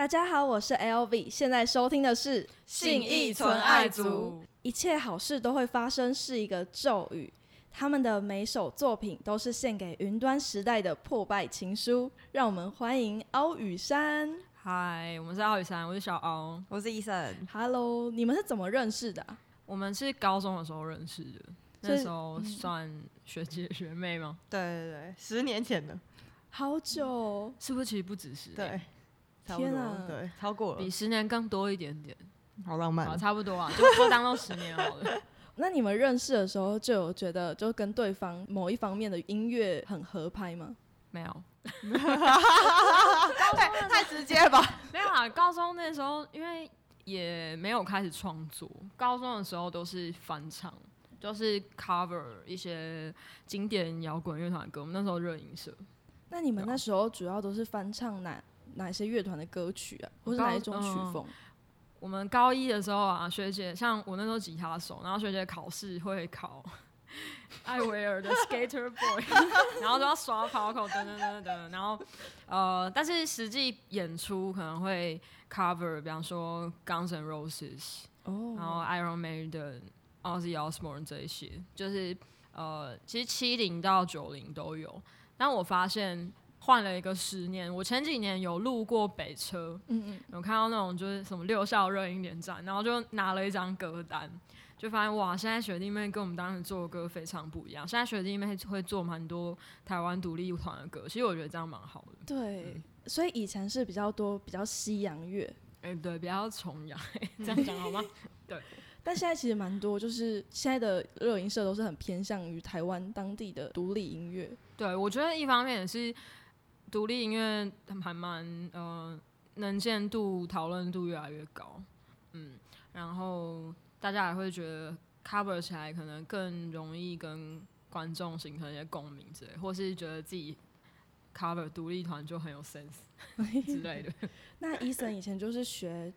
大家好，我是 LV，现在收听的是信义存爱族。一切好事都会发生是一个咒语，他们的每首作品都是献给云端时代的破败情书。让我们欢迎凹雨山。嗨，我们是奥雨山，我是小敖。我是医生，Hello，你们是怎么认识的啊、我们是高中的时候认识的，那时候算学姐学妹吗？对对对，十年前的，好久哦，是不是其实不止十年？对，差不多天啊，对，超过了比，十年更多一点点。好，好浪漫。差不多啊，就就当到十年好了。那你们认识的时候就有觉得就跟对方某一方面的音乐很合拍吗？没有，太太直接了吧？没有啊。高中那时候因为也没有开始创作，高中的时候都是翻唱，就是 cover 一些经典摇滚乐团的歌。我们那时候热音社。那你们那时候主要都是翻唱哪哪些乐团的歌曲啊，或是哪一种曲风？我们高一的时候啊，学姐像我那时候吉他手，然后学姐考试会考艾维尔的 Skater Boy，然后都要刷跑口等等等等等，然后呃，但是实际演出可能会 cover，比方说 Guns N' Roses，哦，然后 Iron Maiden、Ozzy Osbourne 这一些，就是呃，其实七零到九零都有。但我发现换了一个十年，我前几年有路过北车，嗯嗯，有看到那种就是什么六校热音连站，然后就拿了一张歌单，就发现哇，现在学弟妹跟我们当时做的歌非常不一样。现在学弟妹会做蛮多台湾独立团的歌，其实我觉得这样蛮好的。对，所以以前是比较多比较西洋乐，哎、对，比较崇洋，这样讲好吗？对但现在其实蛮多，就是现在的热音社都是很偏向于台湾当地的独立音乐。对，我觉得一方面也是独立音乐还蛮呃能见度、讨论度越来越高，嗯，然后大家也会觉得 cover 起来可能更容易跟观众形成一些共鸣之类，或是觉得自己 cover 独立团就很有 sense 之类的。那伊森以前就是学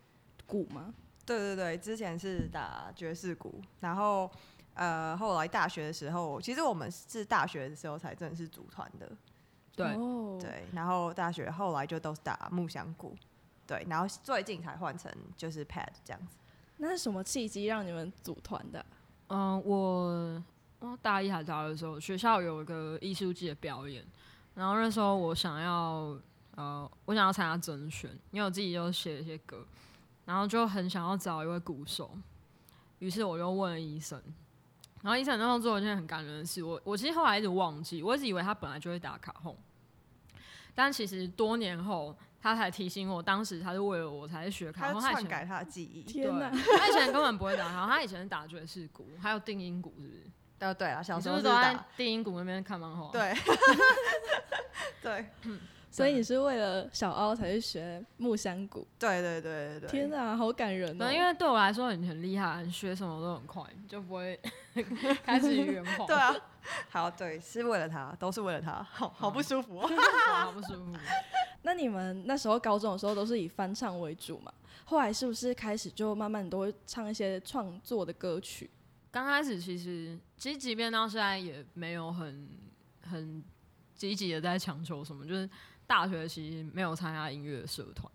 鼓吗？对对对，之前是打爵士鼓，然后呃，后来大学的时候，其实我们是大学的时候才正式组团的，对，哦，对，然后大学后来就都是打木箱鼓，对，然后最近才换成就是 pad 这样子。那是什么契机让你们组团的啊？嗯、我我大一还大二的时候，学校有一个艺术季的表演，然后那时候我想要呃，我想要参加甄选，因为我自己就写了一些歌，然后就很想要找一位鼓手，于是我就问了医生，然后医生那时候做了一件很感人的事，我我其实后来一直忘记，我一直以为他本来就会打卡轰，但其实多年后他才提醒我，当时他是为了我才学卡他轰，他以前篡改他的记忆。天他以前根本不会打卡，他以前是打爵士鼓，还有定音鼓，是不是？对对啊，小时候是不是都在，定音鼓那边看漫画？，对 对 所以你是为了小凹才去学木箱鼓？对对对对对。天哪，好感人哦！对，因为对我来说你很厉害，你学什么都很快，就不会 开始圆谎。对啊，好，对，是为了他，都是为了他，好好不舒服哦。哇，好不舒服。那你们那时候高中的时候都是以翻唱为主嘛？后来是不是开始就慢慢都会唱一些创作的歌曲？刚开始其实，其实即便到现在也没有很很积极的在强求什么，就是大学其实没有参加音乐社团，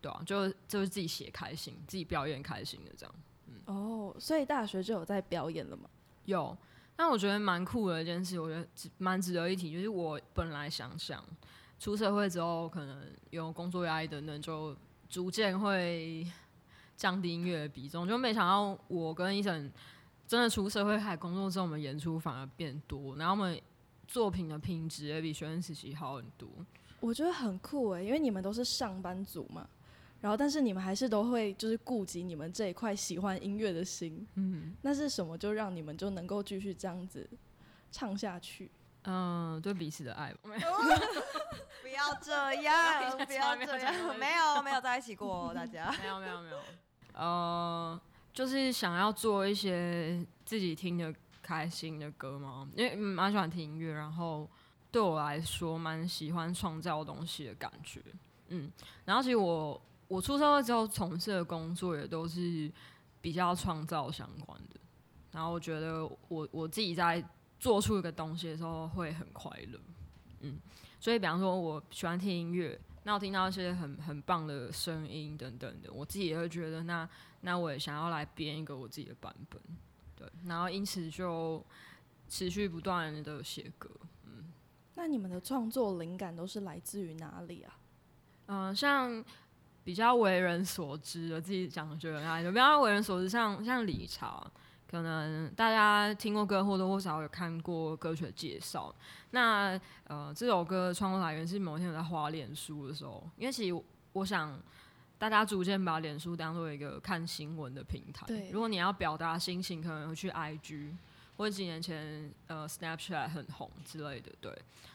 对啊，就就是自己写开心，自己表演开心的这样。嗯哦，所以大学就有在表演了吗？有，但我觉得蛮酷的一件事，我觉得值蛮值得一提，就是我本来想想出社会之后，可能有工作压力等等，就逐渐会降低音乐的比重，就没想到我跟医生真的出社会开始工作之后，我们演出反而变多，然后我们作品的品质也比学生时期好很多。我觉得很酷哎，因为你们都是上班族嘛，然后但是你们还是都会就是顾及你们这一块喜欢音乐的心，嗯那是什么就让你们就能够继续这样子唱下去？嗯，对彼此的爱吧。不要这样，不要这样，没有没有在一起过，大家。没有没有没有，呃，就是想要做一些自己听的开心的歌嘛，因为嗯蛮喜欢听音乐，然后对我来说蛮喜欢创造东西的感觉，嗯，然后其实我我出社会之后从事的工作也都是比较创造相关的，然后我觉得我我自己在做出一个东西的时候会很快乐，嗯，所以比方说我喜欢听音乐，那我听到一些很很棒的声音等等的，我自己也会觉得那那我也想要来编一个我自己的版本，对，然后因此就持续不断的写歌。嗯那你们的创作灵感都是来自于哪里啊？嗯、像比较为人所知的，自己讲觉得啊，就比较为人所知，像像理查，可能大家听过歌或多或少有看过歌曲的介绍。那呃，这首歌的创作来源是某天我在花脸书的时候，因为其实我想大家逐渐把脸书当做一个看新闻的平台。对如果你要表达心情，可能会去 IG。或几年前，呃，Snapchat 很红之类的，对。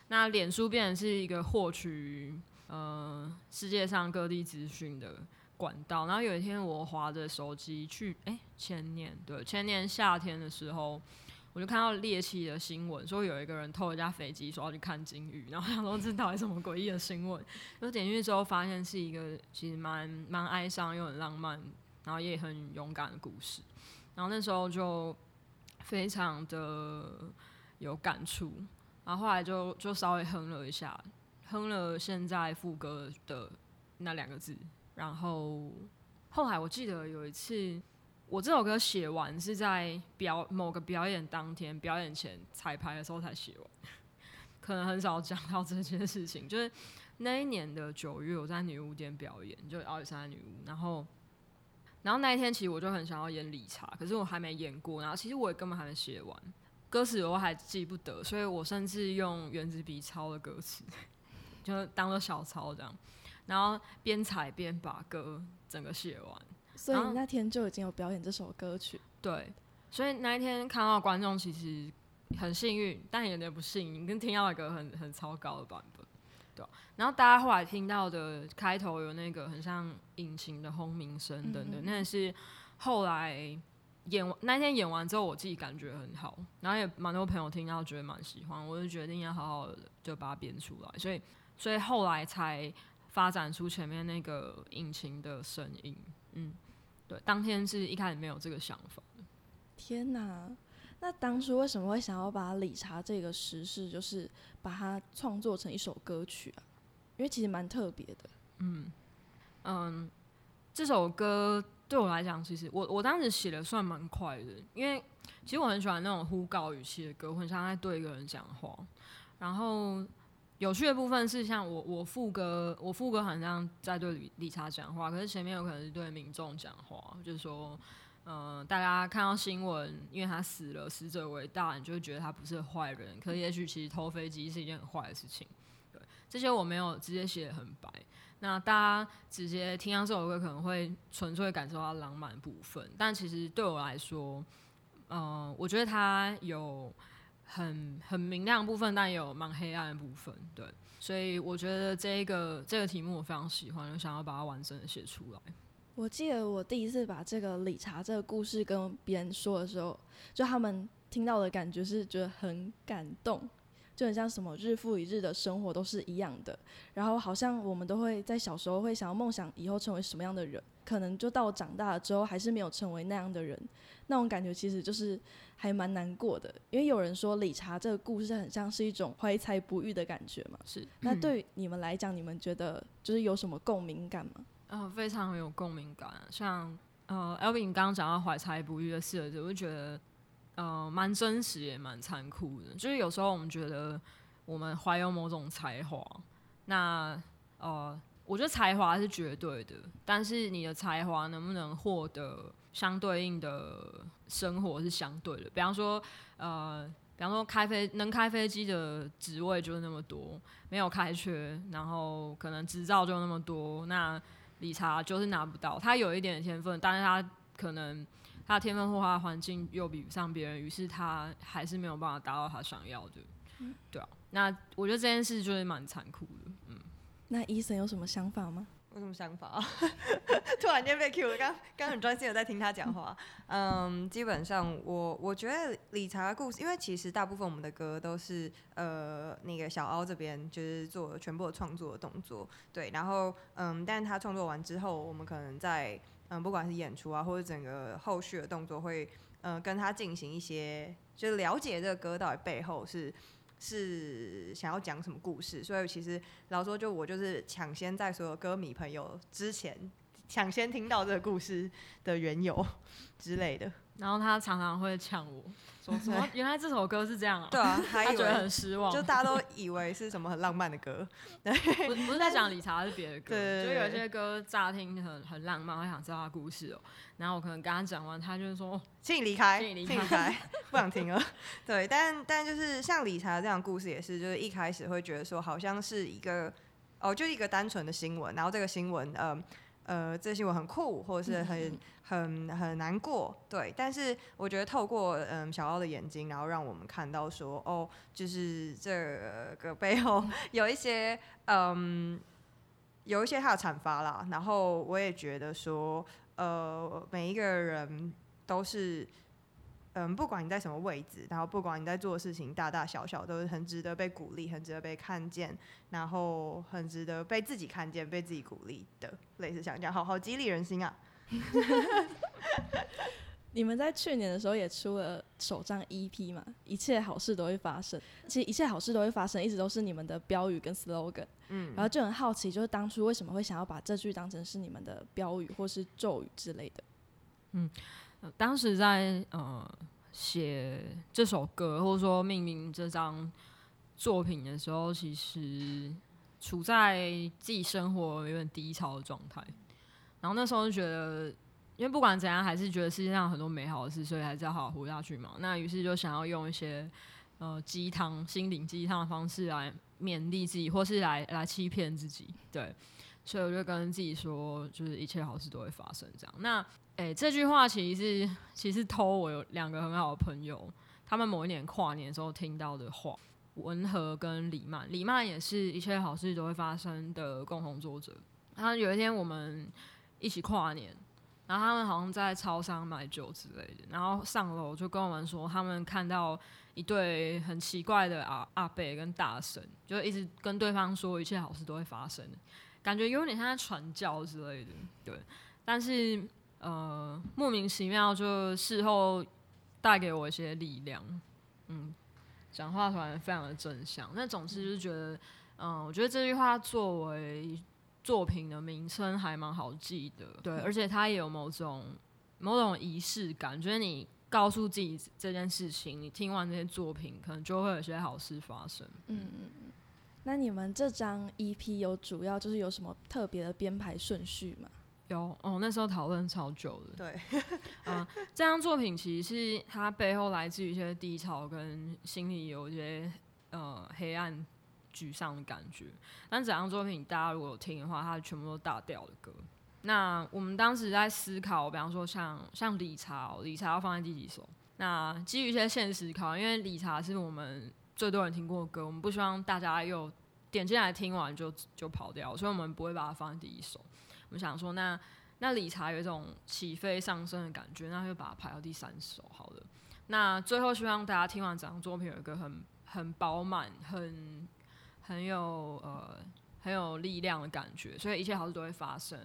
那脸书变成是一个获取呃世界上各地资讯的管道。然后有一天我划着手机去，哎、前年对，前年夏天的时候，我就看到猎奇的新闻，说有一个人偷一架飞机，说要去看鲸鱼。然后想说这到底什么诡异的新闻？就点进去之后，发现是一个其实蛮蛮哀伤又很浪漫，然后也很勇敢的故事。然后那时候就非常的有感触，然后后来就就稍微哼了一下，哼了现在副歌的那两个字，然后后来我记得有一次，我这首歌写完是在表某个表演当天，表演前彩排的时候才写完，可能很少讲到这件事情，就是那一年的九月，我在女巫店表演，就奥尔山女巫，然后。然后那一天，其实我就很想要演理查，可是我还没演过。然后其实我也根本还没写完，歌词我还记不得，所以我甚至用原子笔抄了歌词，就当做小抄这样。然后边踩边把歌整个写完。所以那天就已经有表演这首歌曲。对，所以那一天看到观众其实很幸运，但也有点不幸运，跟听到一个很很糟糕的版本。对啊、然后大家后来听到的开头有那个很像引擎的轰鸣声等等，嗯嗯那是后来演完那天演完之后，我自己感觉很好，然后也蛮多朋友听到觉得蛮喜欢，我就决定要好好的就把它编出来，所以所以后来才发展出前面那个引擎的声音，嗯，对，当天是一开始没有这个想法。天哪！那当初为什么会想要把理查这个时事，就是把它创作成一首歌曲啊？因为其实蛮特别的。嗯嗯，这首歌对我来讲，其实我我当时写的算蛮快的，因为其实我很喜欢那种呼告语气的歌，我很像在对一个人讲话。然后有趣的部分是，像我我副歌，我副歌好像在对理理查讲话，可是前面有可能是对民众讲话，就是说。嗯，大家看到新闻，因为他死了，死者为大，你就会觉得他不是坏人。可是也许其实偷飞机是一件很坏的事情。对，这些我没有直接写很白。那大家直接听到这首歌，可能会纯粹感受到浪漫部分，但其实对我来说，嗯、我觉得它有很很明亮的部分，但也有蛮黑暗的部分。对，所以我觉得这一个这个题目我非常喜欢，我想要把它完整的写出来。我记得我第一次把这个理查这个故事跟别人说的时候，就他们听到的感觉是觉得很感动，就很像什么日复一日的生活都是一样的，然后好像我们都会在小时候会想要梦想以后成为什么样的人，可能就到长大了之后还是没有成为那样的人，那种感觉其实就是还蛮难过的，因为有人说理查这个故事很像是一种怀才不遇的感觉嘛。是，那对于你们来讲，你们觉得就是有什么共鸣感吗？呃，非常有共鸣感。像呃，Elvin 刚刚讲到怀才不遇的事，我就觉得呃蛮真实也蛮残酷的。就是有时候我们觉得我们怀有某种才华，那呃，我觉得才华是绝对的，但是你的才华能不能获得相对应的生活是相对的。比方说呃。比方说，开飞能开飞机的职位就是那么多，没有开缺，然后可能执照就那么多，那理查就是拿不到。他有一点天分，但是他可能他的天分或他的环境又比不上别人，于是他还是没有办法达到他想要的。对啊，那我觉得这件事就是蛮残酷的。嗯，那医生有什么想法吗？有什么想法？突然间被 Q 了，刚刚很专心的在听他讲话。嗯，基本上我我觉得理查的故事，因为其实大部分我们的歌都是呃那个小凹这边就是做全部的创作的动作，对，然后嗯，但是他创作完之后，我们可能在嗯不管是演出啊或者整个后续的动作会嗯跟他进行一些就是了解这个歌到底背后是。是想要讲什么故事，所以其实老说，就我就是抢先在所有歌迷朋友之前抢先听到这个故事的缘由之类的。然后他常常会呛我说什么，原来这首歌是这样啊，对啊，还以他觉得为很失望，就大家都以为是什么很浪漫的歌，不不是在讲理查，是别的歌。对对对就有些歌乍听很很浪漫，我想知道他故事哦、然后我可能跟他讲完，他就是说哦请你离开，请你离开，不想听了。对，但但就是像理查这样的故事也是，就是一开始会觉得说好像是一个哦，就一个单纯的新闻，然后这个新闻呃呃，这新闻很酷，或者是很很很难过，对。但是我觉得透过嗯小奥的眼睛，然后让我们看到说哦，就是这个背后 有一些嗯有一些他的阐发啦，然后我也觉得说呃每一个人都是。嗯，不管你在什么位置，然后不管你在做的事情大大小小，都是很值得被鼓励，很值得被看见，然后很值得被自己看见、被自己鼓励的，类似像这样，好好激励人心啊！你们在去年的时候也出了首张 EP 嘛？一切好事都会发生。其实一切好事都会发生，一直都是你们的标语跟 slogan。嗯，然后就很好奇，就是当初为什么会想要把这句当成是你们的标语或是咒语之类的？当时在呃写这首歌，或者说命名这张作品的时候，其实处在自己生活有点低潮的状态。然后那时候就觉得，因为不管怎样，还是觉得世界上很多美好的事，所以还是要好好活下去嘛。那于是就想要用一些呃鸡汤、心灵鸡汤的方式来勉励自己，或是来来欺骗自己。对，所以我就跟自己说，就是一切好事都会发生这样。那诶、这句话其实是其实偷我有两个很好的朋友，他们某一年跨年的时候听到的话。文和跟李曼，李曼也是一切好事都会发生的共同作者。然后有一天我们一起跨年，然后他们好像在超商买酒之类的，然后上楼就跟我们说，他们看到一对很奇怪的阿阿伯跟大神，就一直跟对方说一切好事都会发生，感觉有点像在传教之类的，对。但是呃，莫名其妙就事后带给我一些力量，嗯，讲话突然非常的正向。那总之就是觉得，嗯，我觉得这句话作为作品的名称还蛮好记的，对，而且它也有某种某种仪式感，觉得你告诉自己这件事情，你听完这些作品，可能就会有些好事发生。嗯嗯嗯。那你们这张 EP 有主要就是有什么特别的编排顺序吗？有哦，那时候讨论超久的。对，嗯，这张作品其实是它背后来自于一些低潮跟心里有一些呃黑暗、沮丧的感觉。但整张作品大家如果有听的话，它全部都大调的歌。那我们当时在思考，比方说像像理查、哦，理查要放在第几首？那基于一些现实考量，因为理查是我们最多人听过的歌，我们不希望大家又点进来听完就就跑掉，所以我们不会把它放在第一首。我们想说那，那理查有一种起飞上升的感觉，那就把它排到第三首好了。那最后希望大家听完整张作品有一个很很饱满、很很有呃很有力量的感觉，所以一切好事都会发生。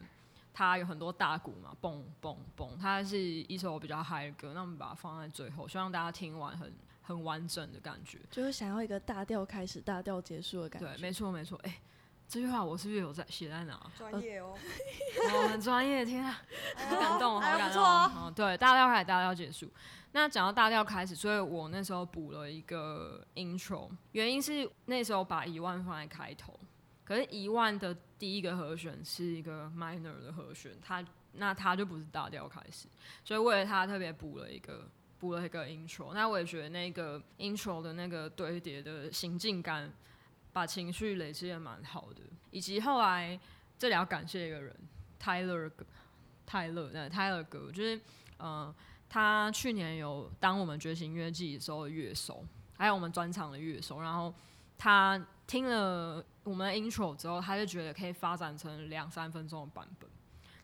它有很多大鼓嘛，蹦蹦蹦，它是一首比较嗨的歌，那我们把它放在最后，希望大家听完很很完整的感觉。就是想要一个大调开始、大调结束的感觉。对，没错没错。哎、这句话我是不是有在写在哪？专业哦，我们专业，天啊！好感动，好感动。哦。嗯，对，大调开始，大调结束。那讲到大调开始，所以我那时候补了一个 intro，原因是那时候把一万放在开头，可是一万的第一个和弦是一个 minor 的和弦，它那它就不是大调开始，所以为了它特别补了一个补了一个 intro。那我也觉得那个 intro 的那个堆叠的行进感，把情绪累积的蛮好的，以及后来这里要感谢一个人，Tyler 哥泰勒，对泰勒哥，就是呃，他去年有当我们觉醒音乐季的时候的乐手，还有我们专场的乐手，然后他听了我们的 intro 之后，他就觉得可以发展成两三分钟的版本，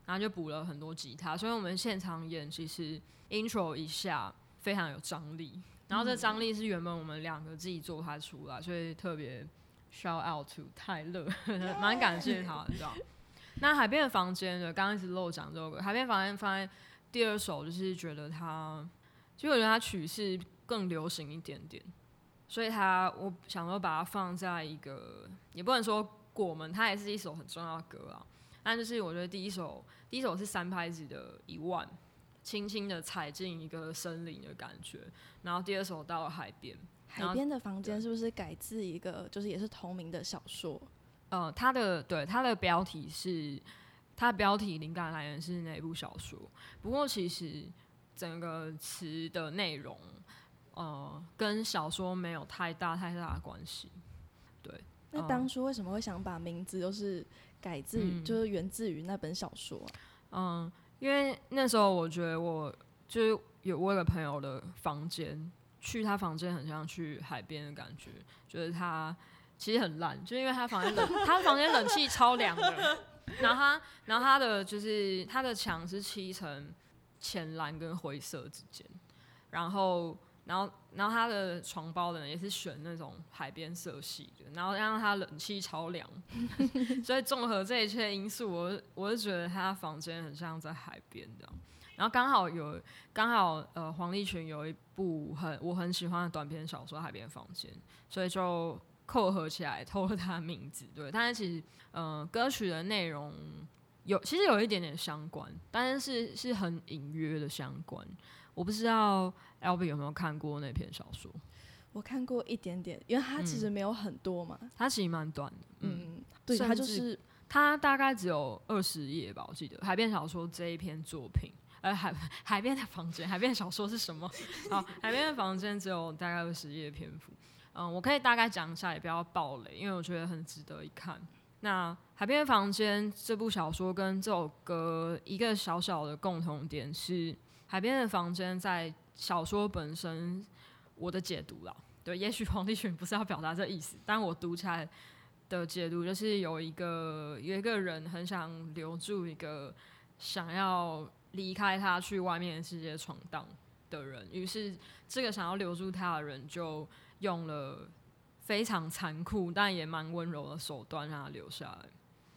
然后就补了很多吉他，所以我们现场演其实 intro 一下非常有张力，然后这张力是原本我们两个自己做它出来，所以特别 shout out to 泰勒，蛮感谢他的。那海边的房间呢？刚刚一直漏讲这首歌。海边房间放在第二首，就是觉得它，其实我觉得它曲式更流行一点点，所以它我想说把它放在一个，也不能说过门，它也是一首很重要的歌啊。但就是我觉得第一首，第一首是三拍子的一万，轻轻的踩进一个森林的感觉。然后第二首到了海边，海边的房间是不是改自一个就是也是同名的小说？呃，它的对它的标题是，它的标题灵感来源是哪部小说？不过其实整个词的内容，呃，跟小说没有太大太大的关系。对，那嗯当初为什么会想把名字都是改自于，嗯就是源自于那本小说啊、嗯，因为那时候我觉得我就是有我有个朋友的房间，去他房间很像去海边的感觉，就是他其实很烂，就因为他房间冷，他房间冷气超凉的，然后他然后他的就是他的墙是漆成浅蓝跟灰色之间，然后。然后，然后他的床包呢也是选那种海边色系的，然后让他冷气超凉，所以综合这一切因素，我我是觉得他房间很像在海边这样。然后刚好有刚好呃黄立群有一部很我很喜欢的短篇小说《海边房间》，所以就扣合起来偷了他的名字。对，但是其实呃歌曲的内容有其实有一点点相关，但是是是很隐约的相关。我不知道 L B 有没有看过那篇小说，我看过一点点，因为它其实没有很多嘛。它其实蛮短的，嗯。嗯，对，它就是它大概只有二十页吧，我记得《海边小说》这一篇作品，呃，海海边的房间，海边小说是什么？好，海边的房间只有大概二十页篇幅。嗯，我可以大概讲一下，也不要暴雷，因为我觉得很值得一看。那《海边的房间》这部小说跟这首歌一个小小的共同点是，《海边的房间》在小说本身我的解读啦，对，也许黄帝群不是要表达这意思，但我读起来的解读就是有一个有一个人很想留住一个想要离开他去外面的世界闯荡的人，于是这个想要留住他的人就用了非常残酷但也蛮温柔的手段让他留下来。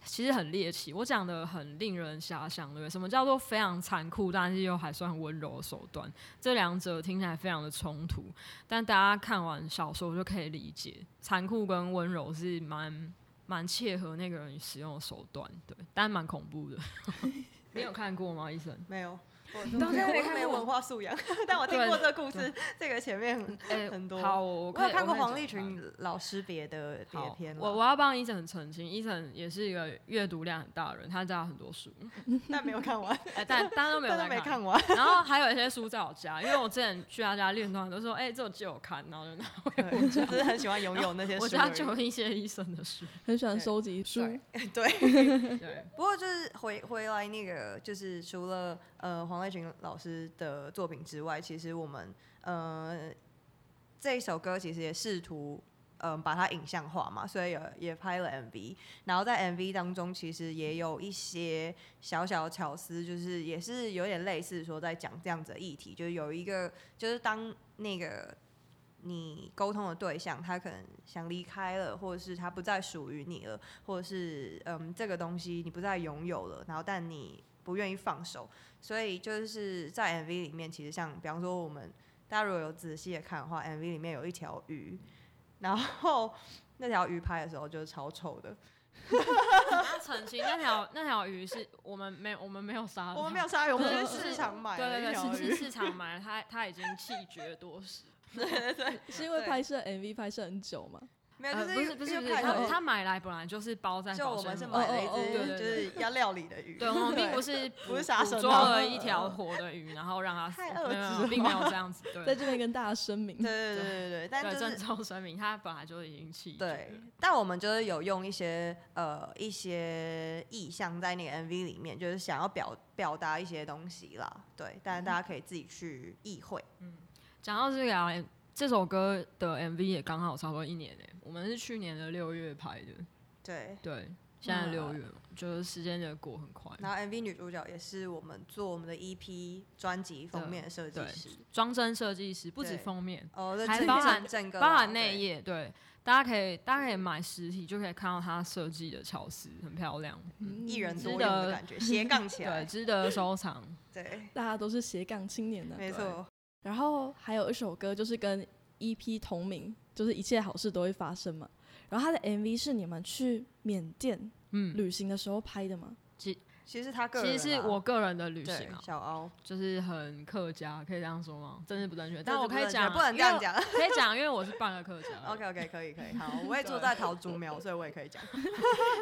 其实很猎奇，我讲的很令人遐想，对不对？什么叫做非常残酷，但是又还算温柔的手段？这两者听起来非常的冲突，但大家看完小说就可以理解，残酷跟温柔是蛮蛮切合那个人使用的手段，对，但蛮恐怖的。你有看过吗，医生？没有，我到现在没我没有看过文化素养，但我听过这个故事，这个前面很哎很多好，我我有看过黄立群老师别的别好篇啦，我我要帮伊晨澄清，伊晨也是一个阅读量很大的人，他家有很多书，但没有看完，哎、但大家都没有看完。然后还有一些书在我家，因为我之前去他家练团，都说，哎、这我借我看，然后就拿回对，我只是很喜欢拥有那些。我家就有一些医生的书，很喜欢收集书。对对，对，不过就是回回来那个，就是除了呃黄立群老师的作品之外，其实我们呃这一首歌其实也试图嗯、把它影像化嘛，所以也也拍了 MV。然后在 MV 当中，其实也有一些小小的巧思，就是也是有点类似说在讲这样子的议题，就是有一个就是当那个。你沟通的对象，他可能想离开了，或者是他不再属于你了，或者是嗯，这个东西你不再拥有了，然后但你不愿意放手，所以就是在 MV 里面，其实像比方说我们大家如果有仔细的看的话，MV 里面有一条鱼，然后那条鱼拍的时候就是超丑的，要澄清，那条那条鱼是我们没有我们没有杀，我们没有杀鱼，我们对是市场买对对对，的一条鱼。是是，市场买的，它它已经气绝多时。对对对。是因为拍摄 MV 拍摄很久吗？没有，呃，就不是不是不是，他他买来本来就是包在就我们是买了一只就是要料理的鱼，对，我们并不是不是捕杀生抓了 一条活的鱼，然后让它，太没有没恶质了并没有这样子，对在这边跟大家声明对，对对对对，但对，郑就是重声明，它本来就已经弃对，但我们就是有用一些呃一些意象在那个 MV 里面，就是想要表表达一些东西啦。对，但是大家可以自己去意会。嗯讲到这个啊，这首歌的 MV 也刚好差不多一年诶，我们是去年的六月拍的，对，对，现在嗯六月，就是时间就过很快。然后 MV 女主角也是我们做我们的 EP 专辑封面的设计对师。装帧设计师不止封面，哦，还包含整个包含内页，对，大家可以大家可以买实体就可以看到它设计的巧思，很漂亮，嗯一人多值用的得感觉，斜杠起来 对，来。值得收藏。对，大家都是斜杠青年的。没错。然后还有一首歌就是跟 EP 同名，就是一切好事都会发生嘛。然后他的 MV 是你们去缅甸嗯，旅行的时候拍的吗？其其实他个人啦，其实是我个人的旅行啊，小凹，就是很客家，可以这样说吗？真是不正确，但我可以讲，不能这样讲。可以讲，因为我是半个客家。OK OK，可以可以，好，我也住在桃竹苗，所以我也可以讲。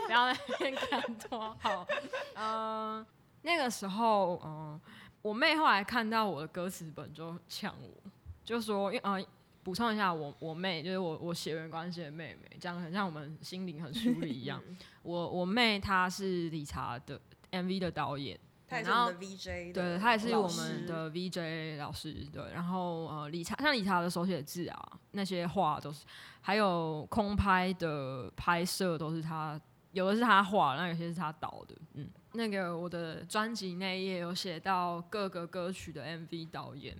不要在那边看多好。嗯、那个时候，嗯、我妹后来看到我的歌词本就呛我，就说，因为呃，补充一下，我我妹就是我我血缘关系的妹妹，这样很像我们心灵很疏离一样。我我妹她是理查的 MV 的导演。他也是然后我们的 VJ，的对，她也是我们的 VJ 老师，对，然后呃，理查像理查的手写字啊，那些画都是，还有空拍的拍摄都是她，有的是她画，那有些是她导的，嗯，那个我的专辑内页有写到各个歌曲的 MV 导演，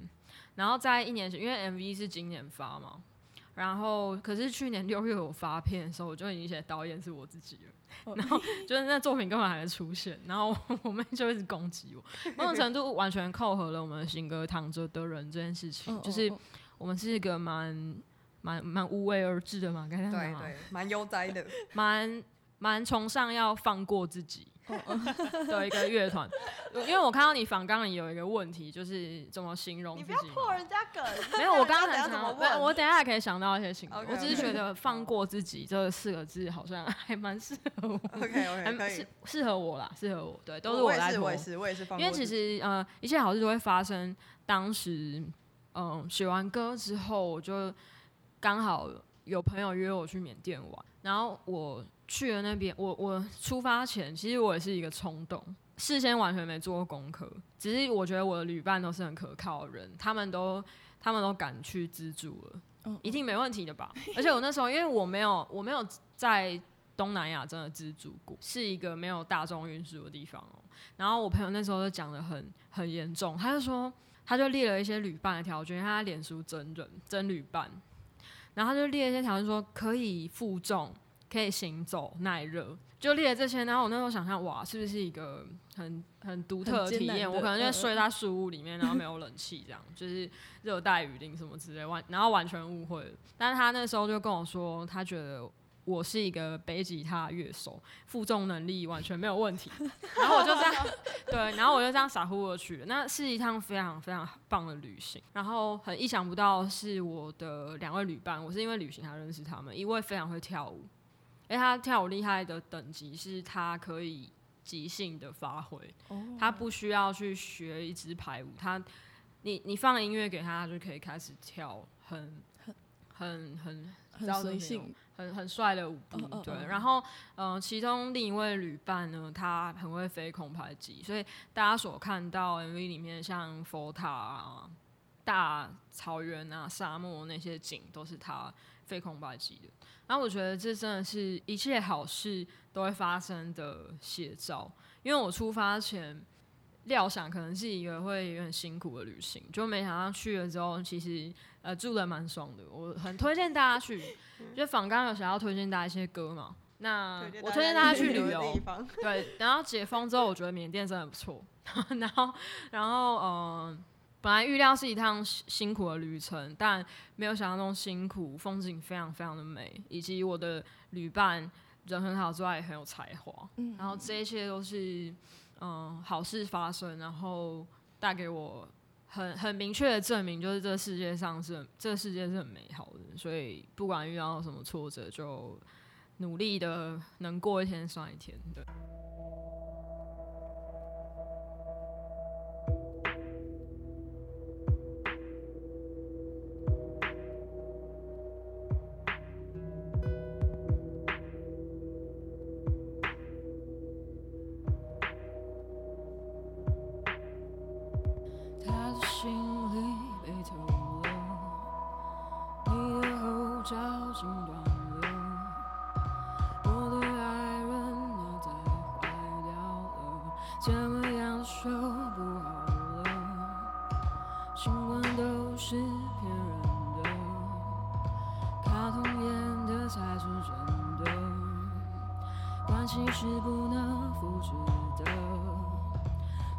然后在一年前，因为 MV 是今年发嘛，然后可是去年六月我发片的时候，我就已经写导演是我自己了。然后就是那作品根本还没出现，然后我妹就一直攻击我，某种程度完全扣合了我们的新歌《躺着的人》这件事情，嗯就是嗯我们是一个蛮蛮蛮无为而治的嘛，该这样讲吗？对对，蛮悠哉的。蛮蛮崇尚要放过自己的一个乐团。因为我看到你访纲里有一个问题，就是怎么形容你不自己嘛。要破人家梗。没有，我刚刚想，怎么问？我等一下还可以想到一些情况。我只是觉得“放过自己”这四个字好像还蛮适合我，OK 还 OK 可以适。适合我啦，适合我。对，都我我也是，是在拖我也是，我也是放因为其。实呃，一切好事都会发生。当时嗯写完歌之后，我就刚好有朋友约我去缅甸玩，然后我去了那边，我我出发前其实我也是一个冲动，事先完全没做过功课，只是我觉得我的旅伴都是很可靠的人，他们都他们都敢去资助了。嗯一定没问题的吧？而且我那时候因为我没有我没有在东南亚真的资助过，是一个没有大众运输的地方哦、然后我朋友那时候就讲的很很严重，他就说他就列了一些旅伴的条件，他脸书真人真旅伴，然后他就列一些条件说可以负重、可以行走、耐热，就列了这些。然后我那时候想象，哇，是不是一个很很独特的体验？我可能就睡在树屋里面，然后没有冷气，这样就是热带雨林什么之类，完然后完全误会了。但是他那时候就跟我说，他觉得我是一个背吉他乐手，负重能力完全没有问题。然后我就这样，对，然后我就这样傻乎乎的去了。那是一趟非常非常棒的旅行。然后很意想不到是我的两位旅伴，我是因为旅行才认识他们，一位非常会跳舞，哎，他跳舞厉害的等级是他可以即兴的发挥，哦他不需要去学一支排舞，他你你放音乐给他，他就可以开始跳很很很很知道怎么随性，很很帅的舞步，对。嗯嗯嗯然后，呃，其中另一位旅伴呢，他很会飞空拍机，所以大家所看到 MV 里面像佛塔啊、大草原啊、沙漠那些景，都是他飞空拍机的。然后我觉得这真的是一切好事都会发生的写照，因为我出发前。料想可能是一个会有点辛苦的旅行，就没想到去了之后，其实呃住的蛮爽的。我很推荐大家去，就仿刚有想要推荐大家一些歌嘛，那我推荐大家去旅游，对，然后解封之后，我觉得缅甸真的不错。然后，然后，嗯、本来预料是一趟辛辛苦的旅程，但没有想象中辛苦，风景非常非常的美，以及我的旅伴人很好之外，也很有才华。嗯然后这一切都是，嗯、好事发生，然后带给我很很明确的证明，就是这个世界上是这个世界是很美好的。所以不管遇到什么挫折，就努力的能过一天算一天。对。新闻都是骗人的，卡通演的才是真的，关系是不能复制的。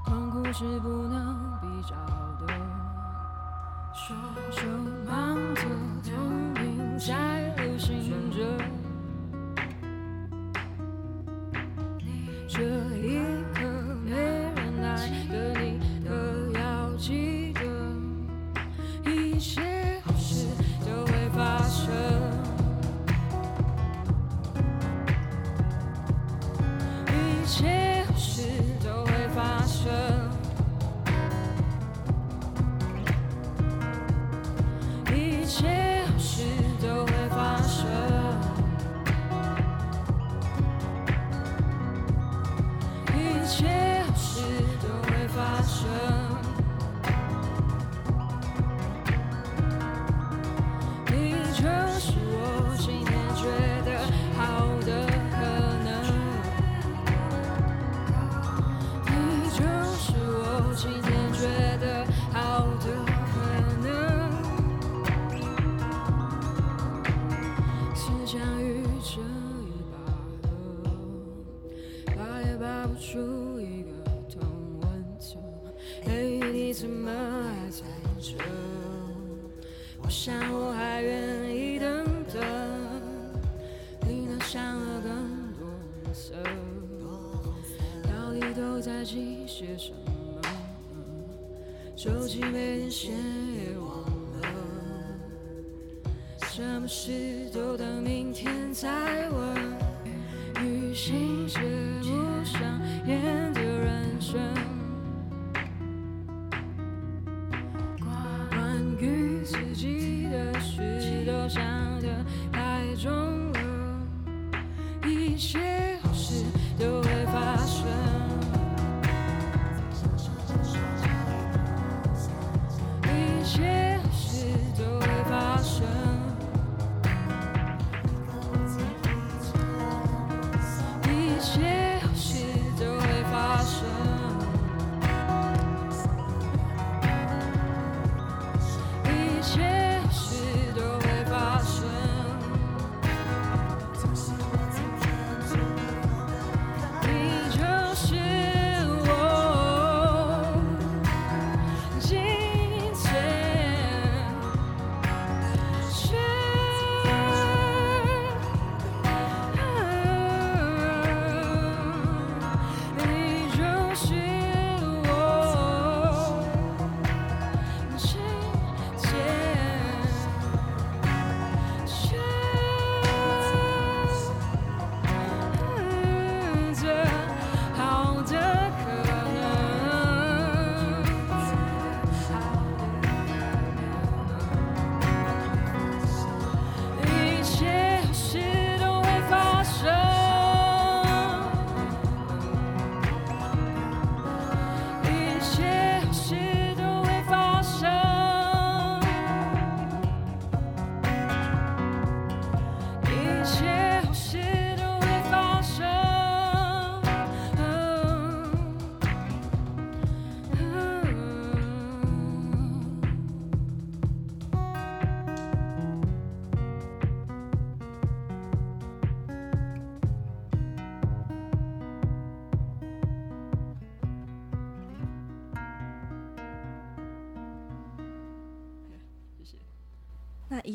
痛苦是不能比较的，说就忙着同名在流行着，事都等明天再问。旅行节目上演的人生，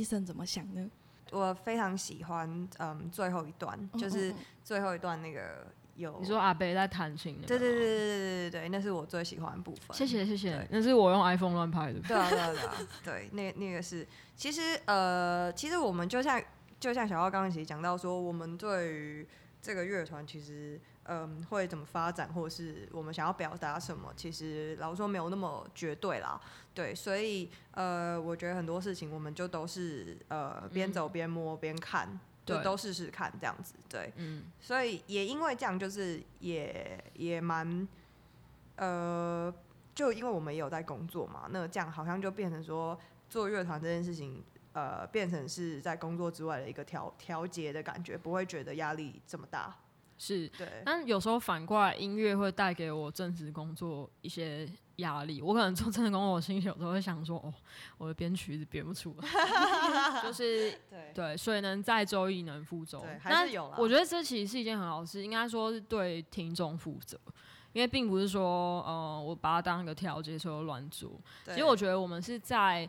医生怎么想呢？我非常喜欢，嗯，最后一段就是最后一段那个有你说阿贝在弹琴，对对对对对对对，那是我最喜欢的部分。谢谢谢谢，那是我用 iPhone 乱拍的。对啊对啊对啊，对，那那个是其实呃，其实我们就像就像小奥刚刚其实讲到说，我们对于这个乐团其实。嗯会怎么发展，或者是我们想要表达什么，其实老实说没有那么绝对啦。对，所以呃，我觉得很多事情我们就都是呃边走边摸边看，就对都试试看这样子。对，嗯，所以也因为这样，就是也也蛮，呃，就因为我们也有在工作嘛，那这样好像就变成说做乐团这件事情，呃，变成是在工作之外的一个调调节的感觉，不会觉得压力这么大。是。对，但有时候反过来，音乐会带给我正职工作一些压力。我可能做正职工作，我心里有时候会想说，哦，我的编曲一直编不出来，就是对，对，水能载舟，亦能覆舟对。还那是有啦我觉得这其实是一件很好的事，应该说是对听众负责，因为并不是说，呃，我把它当一个调节，所以我乱做。其对实我觉得我们是在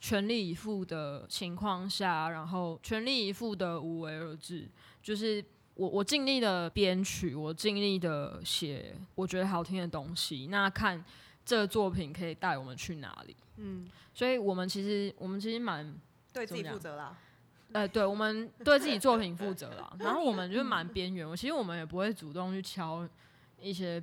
全力以赴的情况下，然后全力以赴的无为而治，就是我我尽力的编曲，我尽力的写我觉得好听的东西，那看这个作品可以带我们去哪里。嗯，所以我们其实我们其实蛮对自己负责啦。呃，对，我们 对自己作品负责啦。然后我们就是蛮边缘，我其实我们也不会主动去敲一些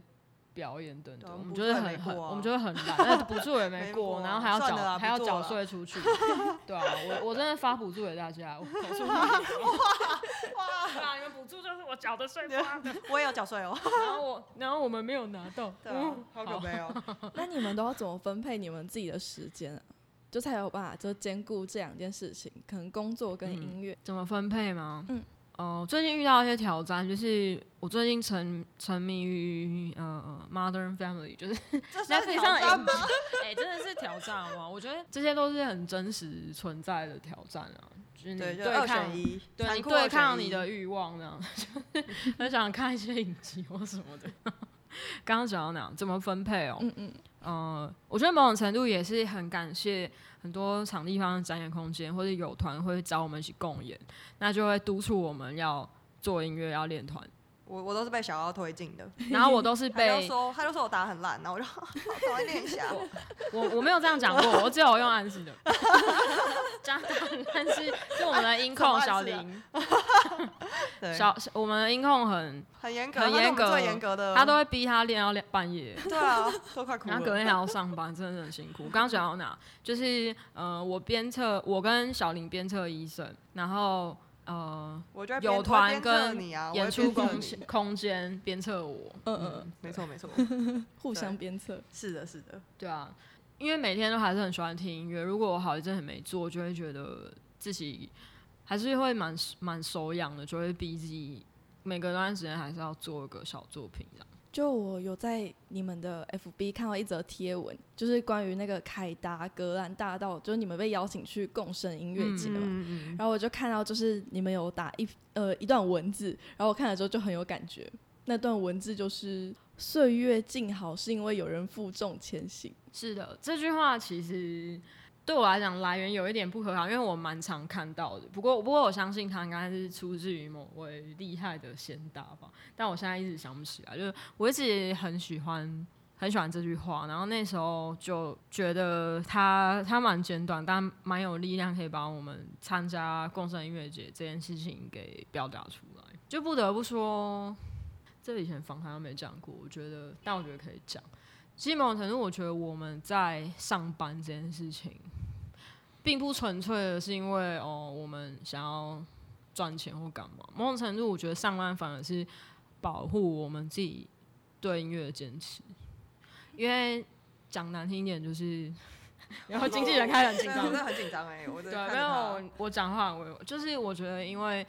表演等等，我们对啊补就是很很，我们就会 很懒，那补助也没没过然后还要缴还要缴税出去，对啊，我我真的发补助给大家，我口述 哇对啊，你们补助就是我缴的税发的，我也有缴税哦。然后我然后我们没有拿到，对好久没有。那你们都要怎么分配你们自己的时间啊？就才有办法就兼顾这两件事情，可能工作跟音乐。怎么分配吗？嗯，哦、最近遇到一些挑战，就是我最近沉沉迷于呃《Modern Family》，就是这在是挑战吗？集，哎、真的是挑战好吗？我觉得这些都是很真实存在的挑战啊，就是你对，就二选一，对你对抗你的欲望，这样 就是很想看一些影集或什么的。刚刚讲到哪？怎么分配哦？嗯嗯，呃，我觉得某种程度也是很感谢很多场地方的展演空间，或者有团会找我们一起共演，那就会督促我们要做音乐，要练团。我我都是被小奥推进的，然后我都是被 他就被说他就说我打得很烂，然后我就好 赶快练一下。我我没有这样讲过，我只有用暗示的。讲但是是我们的音控小林，对，小我们的音控很，很严格，很严格严格的，他都会逼他练到两半夜。对啊，都快哭然后隔天还。要上班，真的很辛苦。刚刚讲到哪？就是呃，我鞭策，我跟小林鞭策医生，然后呃，我就会有团跟你啊，演出空你空间鞭策我。嗯嗯，没错没错，互相鞭策。是的，是的，对啊，因为每天都还是很喜欢听音乐。如果我好一阵很没做，就会觉得自己还是会蛮蛮手痒的，就会逼自己每隔段时间还是要做一个小作品这样。就我有在你们的 FB 看到一则贴文，就是关于那个凯达格兰大道，就是你们被邀请去共生音乐节嘛。嗯嗯然后我就看到，就是你们有打一呃一段文字，然后我看了之后就很有感觉。那段文字就是“岁月静好，是因为有人负重前行是的，这句话其实对我来讲来源有一点不可靠，因为我蛮常看到的。不过，不过我相信它应该是出自于某位厉害的先达吧。但我现在一直想不起来，就是我一直很喜欢。很喜欢这句话，然后那时候就觉得它它蛮简短，但蛮有力量，可以把我们参加共生音乐节这件事情给表达出来。就不得不说，这以前访谈都没讲过，我觉得，但我觉得可以讲。其实某种程度，我觉得我们在上班这件事情，并不纯粹的是因为哦，我们想要赚钱或干嘛。某种程度，我觉得上班反而是保护我们自己对音乐的坚持。因为讲难听一点，就是 然后经纪人开始很紧张我 真，的很紧张哎，我真对，的没有我我讲话很委婉，就是我觉得因为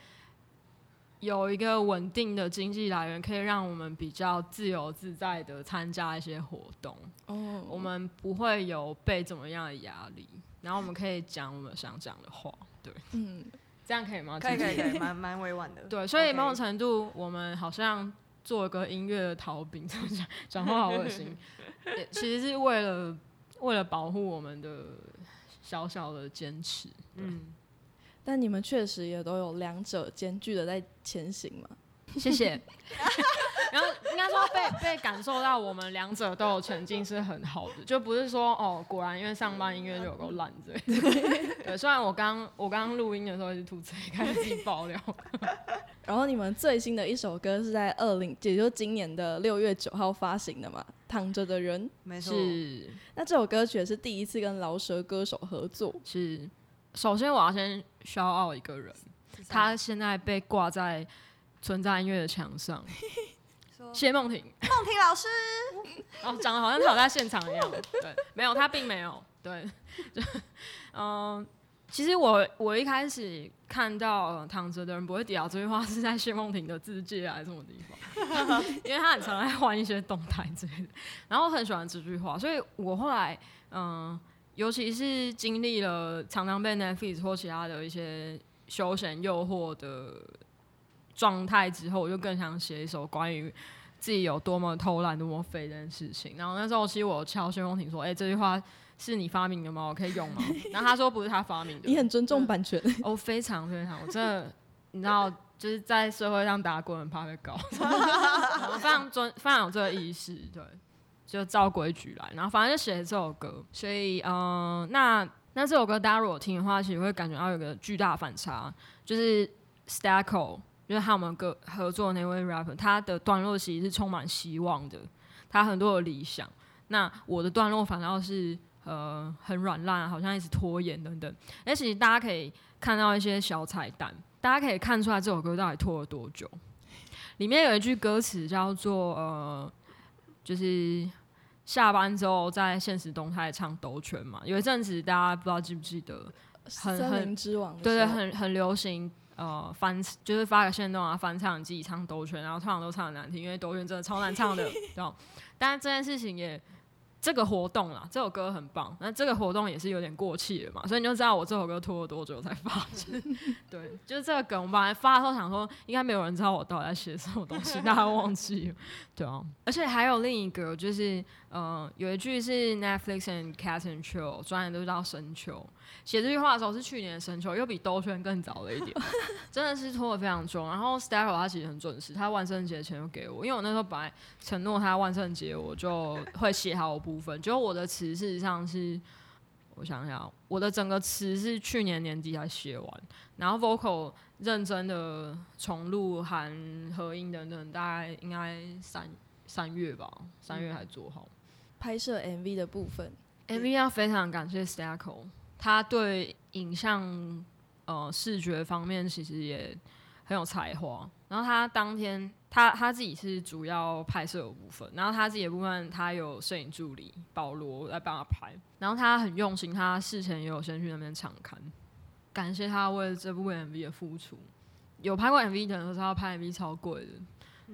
有一个稳定的经济来源，可以让我们比较自由自在的参加一些活动，”。哦，我们不会有被怎么样的压力，然后我们可以讲我们想讲的话，对，嗯，这样可以吗？可以可以可以，蛮蛮委婉的。对，所以某种程度，我们好像做一个音乐的逃兵，这么讲讲话好恶心，也其实是为了为了保护我们的小小的坚持，嗯，但你们确实也都有两者兼具的在前行嘛。谢谢。然后应该说被被感受到我们两者都有前进是很好的，就不是说哦，果然因为上班音乐就有够烂之类的。对，虽然我刚我刚刚录音的时候一直吐槽，开始自己爆料。然后你们最新的一首歌是在二零，也就是今年的六月九号发行的嘛，《躺着的人》。没错，是那这首歌曲也是第一次跟饶舌歌手合作。是，首先我要先消傲一个人，他现在被挂在存在音乐的墙上，谢梦婷。梦婷老师，哦，长得好像他有在现场一样。对，没有，他并没有。对，就嗯，其实我我一开始看到、呃躺着的人不会跌倒这句话是在谢梦婷的字界还是什么地方，因为他很常在换一些动态之类的，然后我很喜欢这句话，所以我后来嗯，尤其是经历了常常被 Netflix 或其他的一些休闲诱惑的状态之后，我就更想写一首关于。自己有多么偷懒、多么废这件事情。然后那时候其实我敲薛风婷说：“哎、这句话是你发明的吗？我可以用吗？” 然后他说不是他发明的。你很尊重版权，哦，非常非常，我真的，你知道，就是在社会上打滚，很怕被告，我非常尊，非常有这个意识，对，就照规矩来，然后反正就写了这首歌，所以，嗯、那那这首歌大家如果听的话，其实会感觉到有个巨大反差，就是 Stacko，就是他们歌合作的那位 rapper，他的段落其实是充满希望的，他很多的理想，那我的段落反倒是。呃，很软烂，好像一直拖延等等。而其实大家可以看到一些小彩蛋，大家可以看出来这首歌到底拖了多久。里面有一句歌词叫做呃，就是下班之后在现实动态唱兜圈嘛。有一阵子大家不知道记不记得，很森林之王对对，很很流行。呃，翻就是发个线动啊，翻唱自己唱兜圈，然后通常都唱的难听，因为兜圈真的超难唱的，对吧？但是这件事情也这个活动啦，这首歌很棒，那这个活动也是有点过气了嘛，所以你就知道我这首歌拖了多久才发生。对，就是这个梗，我本来发的时候想说，应该没有人知道我到底在写什么东西，大家忘记了，对啊。而且还有另一个，就是呃，有一句是 Netflix and Cat and Chill，专业都叫深秋。写这句话的时候是去年的深秋，又比兜圈更早了一点，真的是拖得非常重。然后 Staro 他其实很准时，他万圣节前就给我，因为我那时候本来承诺他万圣节我就会写好我部分，结果我的词事实上是，我想想，我的整个词是去年年底才写完，然后 vocal 认真的重录含合音等等，大概应该三三月吧，三月才做好。拍摄 MV 的部分，MV 要非常感谢 Stacko，他对影像呃视觉方面其实也很有才华。然后他当天他他自己是主要拍摄的部分，然后他自己的部分他有摄影助理保罗来帮他拍，然后他很用心，他事前也有先去那边场看，感谢他为这部 MV 的付出。有拍过 MV 的人都知道拍 MV 超贵的，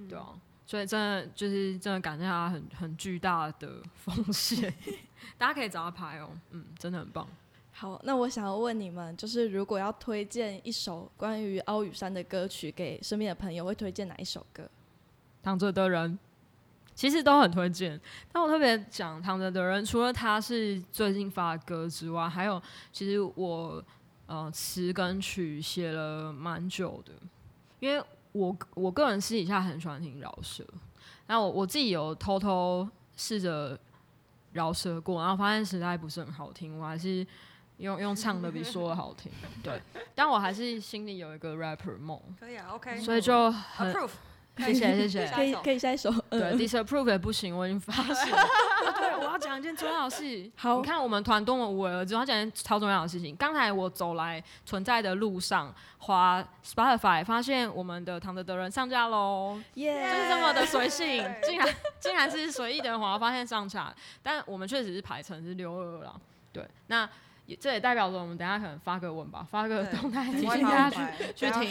对啊，所以真的就是真的感谢他很很巨大的奉献。大家可以找他拍哦，嗯，真的很棒。好，那我想要问你们，就是如果要推荐一首关于奥羽山的歌曲给身边的朋友，会推荐哪一首歌？躺着的人其实都很推荐，但我特别讲躺着的人，除了他是最近发的歌之外，还有其实我呃词跟曲写了蛮久的，因为我我个人私底下很喜欢听饶舌，那我我自己有偷偷试着饶舌过，然后发现实在不是很好听，我还是用用唱的比说的好听，对，但我还是心里有一个 rapper 梦，可以啊，OK，所以就很 approve，谢谢谢谢。可以可以下一首，对嗯，，disapprove 也不行，我已经发现了。对，我要讲一件重要的事。好你看我们团多么无为而治，我要讲一件超重要的事情。刚才我走来存在的路上，滑 Spotify 发现我们的《唐德德人》上架喽，耶、就是这么的随性，竟然 竟然是随意的滑发现上架，但我们确实是排成是六二了。对，那也这也代表着我们等下可能发个文吧，发个动态提醒大家去去听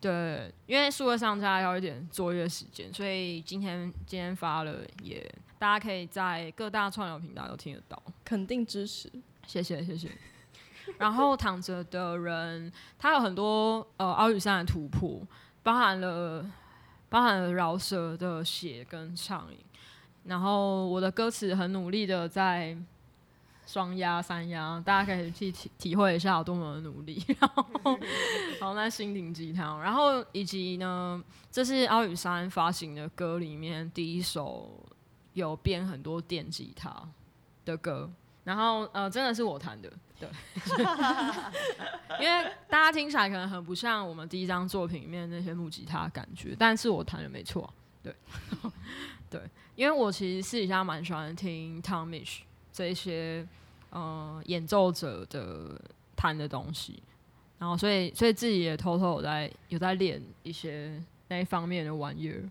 对，因为数位上架要一点作业时间，所以今天今天发了也，大家可以在各大串流平台都听得到。肯定支持。谢谢谢谢。然后躺着的人，他有很多呃奥羽山的突破，包含了包含了饶舌的写跟唱音。然后我的歌词很努力的在双压三压，大家可以去体体会一下我多么的努力。然后，然后那心灵鸡汤，然后以及呢，这是奥羽山发行的歌里面第一首有编很多电吉他的歌。然后呃，真的是我弹的，对，因为大家听起来可能很不像我们第一张作品里面那些木吉他感觉，但是我弹的没错，对，对，因为我其实私底下蛮喜欢听 Tomish 这一些呃演奏者的弹的东西，然后所以所以自己也偷偷有在有在练一些那一方面的玩意儿，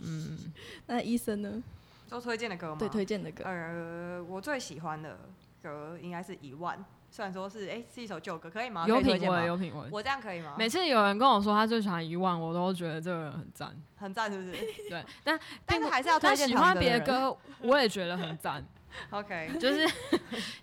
嗯，那医生呢？都推荐的歌吗？对，推荐的歌。呃，我最喜欢的歌应该是一万，虽然说是哎、是一首旧歌，可以吗？有品味，有品味。我这样可以吗？每次有人跟我说他最喜欢一万，我都觉得这个人很赞。很赞，是不是？对，但但是还是要推荐他喜欢别的歌，我也觉得很赞。OK，就是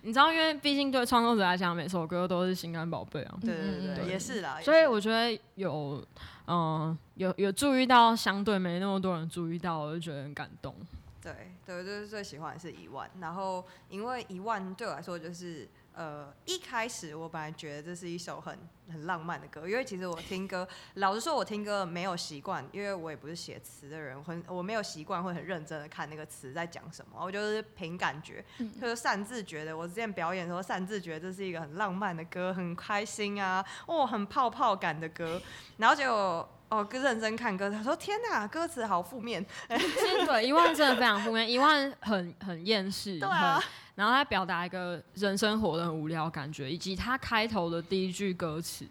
你知道，因为毕竟对创作者来讲，每首歌都是心肝宝贝啊。对对对也是啦。所以我觉得有，嗯、有有注意到，相对没那么多人注意到，我就觉得很感动。对对，就是最喜欢的是一万。然后因为一万对我来说就是。呃，一开始我本来觉得这是一首很很浪漫的歌，因为其实我听歌，老实说，我听歌没有习惯，因为我也不是写词的人，很我没有习惯会很认真的看那个词在讲什么，我就是凭感觉，就是擅自觉得，我之前表演的时候擅自觉得这是一个很浪漫的歌，很开心啊，哦，很泡泡感的歌，然后结果哦，认真看歌，他说天哪，歌词好负面，对一万真的非常负面，一万很很厌世，对啊很，然后他表达一个人生活的很无聊感觉，以及他开头的第一句歌词，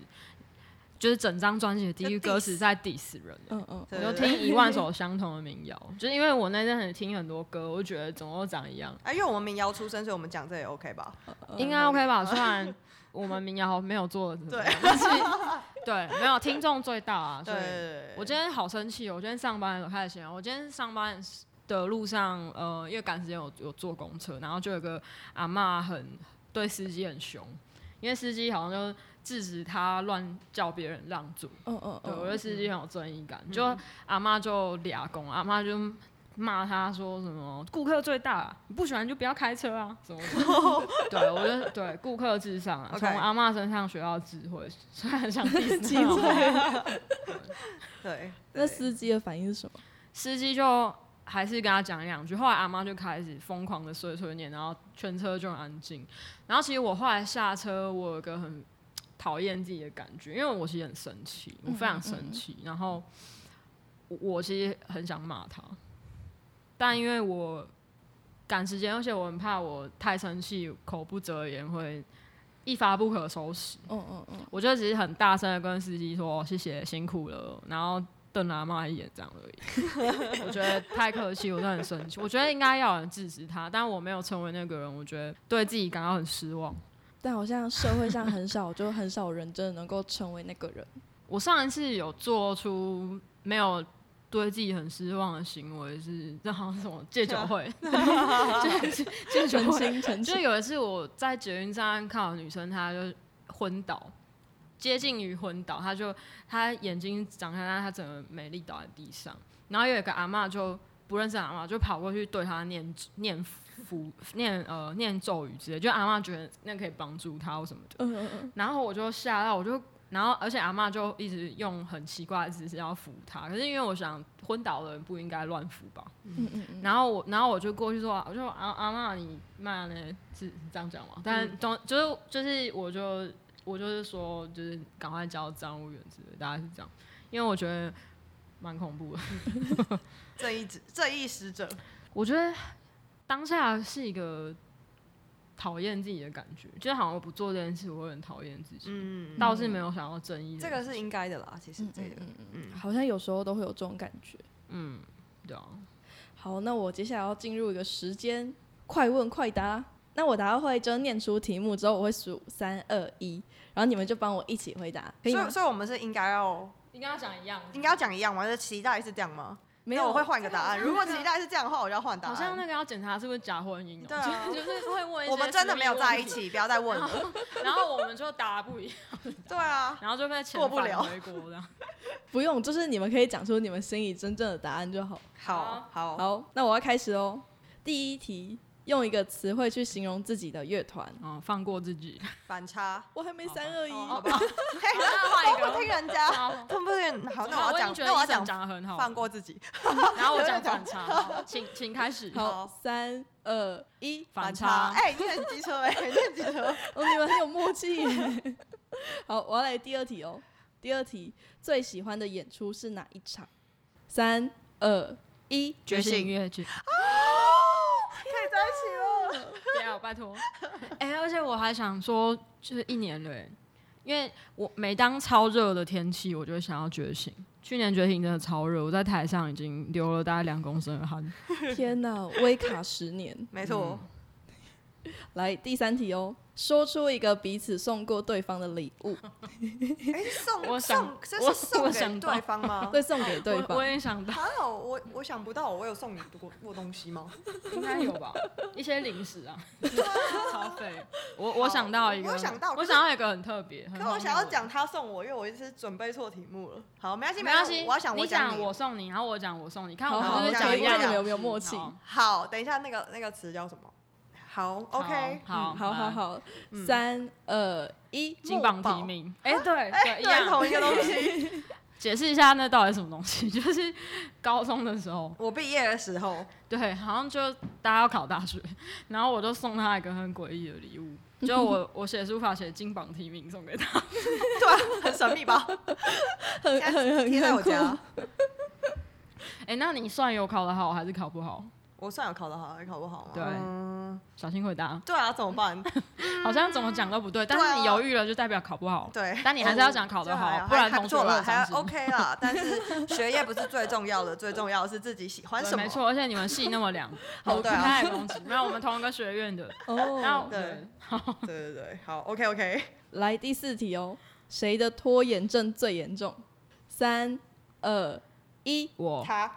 就是整张专辑的第一句歌词在 diss 人。嗯嗯，我就听一万首相同的民谣，就是因为我那阵很听很多歌，我就觉得怎么都长一样，啊，因为我们民谣出身，所以我们讲这也 OK 吧？应该 OK 吧？虽然我们民谣没有做对样，但是 对没有听众最大啊，所以对，我今天好生气哦！我今天上班的时候开始闲聊，我今天上班的路上，呃，因为赶时间有有坐公车，然后就有个阿嬷很对司机很凶，因为司机好像就制止他乱叫别人让座，嗯嗯对，我觉得嗯，司机很有正义感，就阿妈就俩公，阿妈就骂他说什么顾客最大，你不喜欢就不要开车啊，什么的。对，我觉得对顾客至上啊从阿妈身上学到智慧，虽然像 第四机会。对，那司机的反应是什么？司机就还是跟他讲两句，后来阿妈就开始疯狂的碎碎念，然后全车就很安静。然后其实我后来下车，我有个很讨厌自己的感觉，因为我其实很生气，我非常生气，然后我我其实很想骂他，但因为我赶时间，而且我很怕我太生气，口不择言会一发不可收拾。嗯嗯嗯，我就只是很大声的跟司机说谢谢辛苦了，然后瞪了阿妈一眼这样而已。我觉得太客气，我真的很生气。我觉得应该要有人制止他，但我没有成为那个人，我觉得对自己感到很失望。但好像社会上很少，就很少人真的能够成为那个人。我上一次有做出没有对自己很失望的行为是，这好像是什么戒酒会，就是戒酒澄会。就有一次我在捷运站看到女生，她就昏倒，接近于昏倒，他就他眼睛张开，但他整个美丽倒在地上。然后有一个阿嬷就不认识阿嬷，就跑过去对他念念符念呃念咒语之类，就阿嬷觉得那可以帮助他或什么的。嗯嗯嗯，然后我就吓到，我就然后而且阿嬷就一直用很奇怪的姿势要扶他，可是因为我想昏倒的人不应该乱扶吧。嗯嗯嗯，然后我，然后我就过去说，我就阿阿妈，你骂呢？是是这样讲吗？但总、就是就是，我就我就是说，就是赶快交账务员之类，大概是这样，因为我觉得蛮恐怖的。正义使正义使者，我觉得当下是一个讨厌自己的感觉，就是好像我不做这件事，我会很讨厌自己。嗯，倒是没有想要正义这个是应该的啦，其实嗯这个嗯，嗯嗯，好像有时候都会有这种感觉。嗯，对啊，好，那我接下来要进入一个时间快问快答。那我等下会就念出题目之后，我会数三二一，然后你们就帮我一起回答，可以吗所以？所以我们是应该要应该要讲一样，应该要讲一样吗？就期待是这样吗？没有，我会换个答案。如果期待是这样的话，我就要换答案好案。像那个要检查是不是假婚姻哦、对啊就 就是会问一些我们真的没有在一起，不要再问了。然后我们就答不一样，对啊，然后就被遣过不了返回国这样。不用，就是你们可以讲出你们心里真正的答案就好。好好好，那我要开始哦。第一题，用一个词汇去形容自己的乐团。嗯，放过自己。反差。我还没三二一，好吧，那 换一都不听。人家，好，他们不听。好，那我要讲，那我要讲讲的很好，放过自己。然后我讲反差，好请请开始。好，三二一，反差，哎，你很机车哎，你很机车。哦，你们很有默契耶。好，我要来第二题哦。第二题，最喜欢的演出是哪一场？三二一，觉醒醒音乐剧，在一起了。不要拜托。哎、而且我还想说，就是一年了耶，因为我每当超热的天气，我就会想要觉醒。去年觉醒真的超热，我在台上已经流了大概两公升的汗。天哪，微卡十年。没错，来第三题哦，说出一个彼此送过对方的礼物，哎，送我想送这我是送给想到对方吗？对送给对方我我。也想到，还有我我想不到，我有送你过过东西吗？应该有吧，一些零食啊，超费。我我想到一个，我想到我想到一个很特别，很可我想要讲他送我，因为我一直准备错题目了。好，没关系，没关系，我要想我你讲你我送你，然后我讲我送你，看好我好们是不是讲一样的看你们有没有默契好好，等一下那个那个词叫什么？好，OK，好嗯好好好，嗯三二一，金榜题名，哎，对哎，对，一，样。同一个东西。解释一下那到底是什么东西？就是高中的时候，我毕业的时候，对，好像就大家要考大学，然后我就送他一个很诡异的礼物，就我 我写书法写金榜题名送给他，对啊，很神秘吧？很很很贴在我。家。哎、那你算有考得好还是考不好？我算有考得好，还考不好吗？对嗯小心回答，对啊，怎么办？好像怎么讲都不对，但是你犹豫了就代表考不好。对，但你还是要讲考得好，不然还同学会不错啦，还伤心。OK 啦。但是学业不是最重要的，最重要的是自己喜欢什么。对没错，而且你们系那么凉，好对啊太攻击。没有，我们同一个学院的，然 哦后，对对对对，好，OK OK。来第四题哦，谁的拖延症最严重？三二一，我他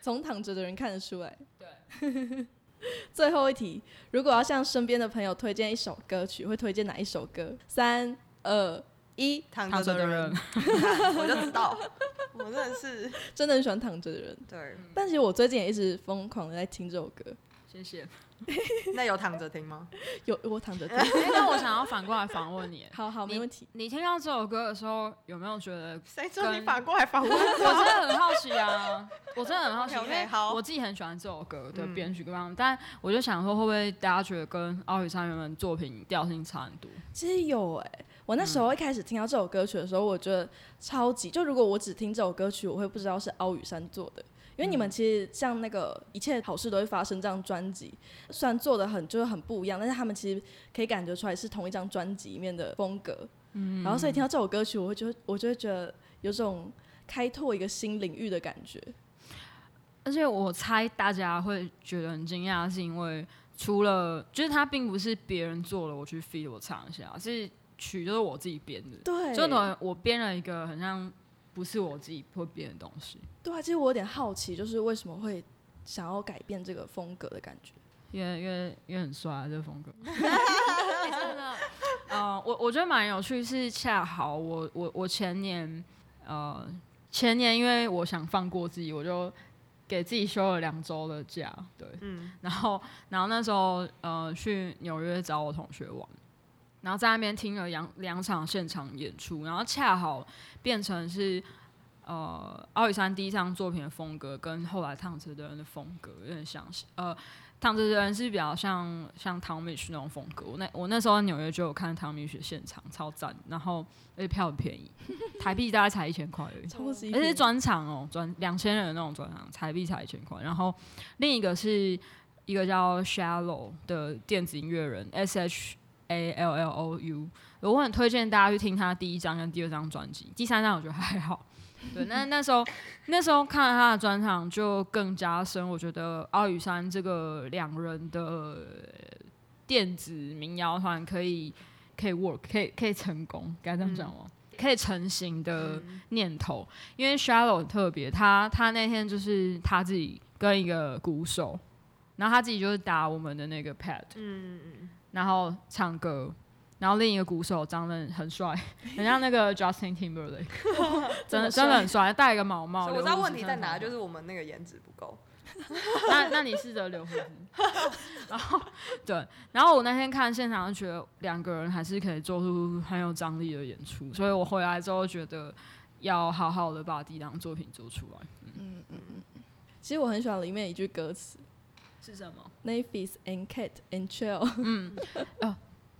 从躺着的人看得出来。对。最后一题，如果要向身边的朋友推荐一首歌曲，会推荐哪一首歌？三二一，躺躺着的人 我就知道，我真的是真的很喜欢躺着的人。对。但其实我最近也一直疯狂的在听这首歌，谢谢。那有躺着听吗？有我躺着听。哎那我想要反过来访问你，好好，没问题。你听到这首歌的时候，有没有觉得谁说你反过来访问？我真的很好奇啊，我真的很好奇，因为好我自己很喜欢这首歌的嗯编曲跟方，但我就想说，会不会大家觉得跟奥宇山原本作品调性差很多？其实有哎、我那时候一开始听到这首歌曲的时候，我觉得超级就如果我只听这首歌曲，我会不知道是奥宇山做的。因为你们其实像那个一切好事都会发生这张专辑，虽然做的很就是很不一样，但是他们其实可以感觉出来是同一张专辑里面的风格。嗯，然后所以听到这首歌曲，我会觉得我就会觉得有种开拓一个新领域的感觉。而且我猜大家会觉得很惊讶，是因为除了就是它并不是别人做了我去 feed 我唱一下，是曲就是我自己编的，对，就等于我编了一个很像不是我自己会编的东西。对啊，其实我有点好奇，就是为什么会想要改变这个风格的感觉。因为因为因为很帅、啊、这个风格，欸 真的，呃，我我觉得蛮有趣，是恰好我我我前年呃前年因为我想放过自己，我就给自己休了两周的假，对，嗯，然后然后那时候呃去纽约找我同学玩，然后在那边听了两两场现场演出，然后恰好变成是呃奥羽山第一张作品的风格跟后来烫着的人的风格有点相似，呃。躺着的人是比较像像汤米许那种风格。我那我那时候在纽约就有看汤米许现场，超赞。然后而且票很便宜，台币大概才一千块而已。超级而且专场哦，专两千人的那种专场，台币才一千块。然后另一个是一个叫 Shallow 的电子音乐人，S H A L L O U。我很推荐大家去听他第一张跟第二张专辑，第三张我觉得还好。对，那那时候那时候看他的专场就更加深，我觉得奥羽山这个两人的电子民谣团可以可以 work，可以可以成功，该这样讲吗？可以成型的念头，因为 Shallow 很特别，他他那天就是他自己跟一个鼓手，然后他自己就是打我们的那个 pad，嗯嗯。然后唱歌，然后另一个鼓手长得很帅，很像那个 Justin Timberlake，真的真的很帅，戴一个毛嗯，帽。所以我知道问题在哪，就是我们那个颜值不够。那那你试着留胡子，然后对，然后我那天看现场就觉得两个人还是可以做出很有张力的演出，所以我回来之后觉得要好好的把第一张作品做出来。嗯嗯嗯其实我很喜欢里面一句歌词是什么？：“Nafis and cat and chill。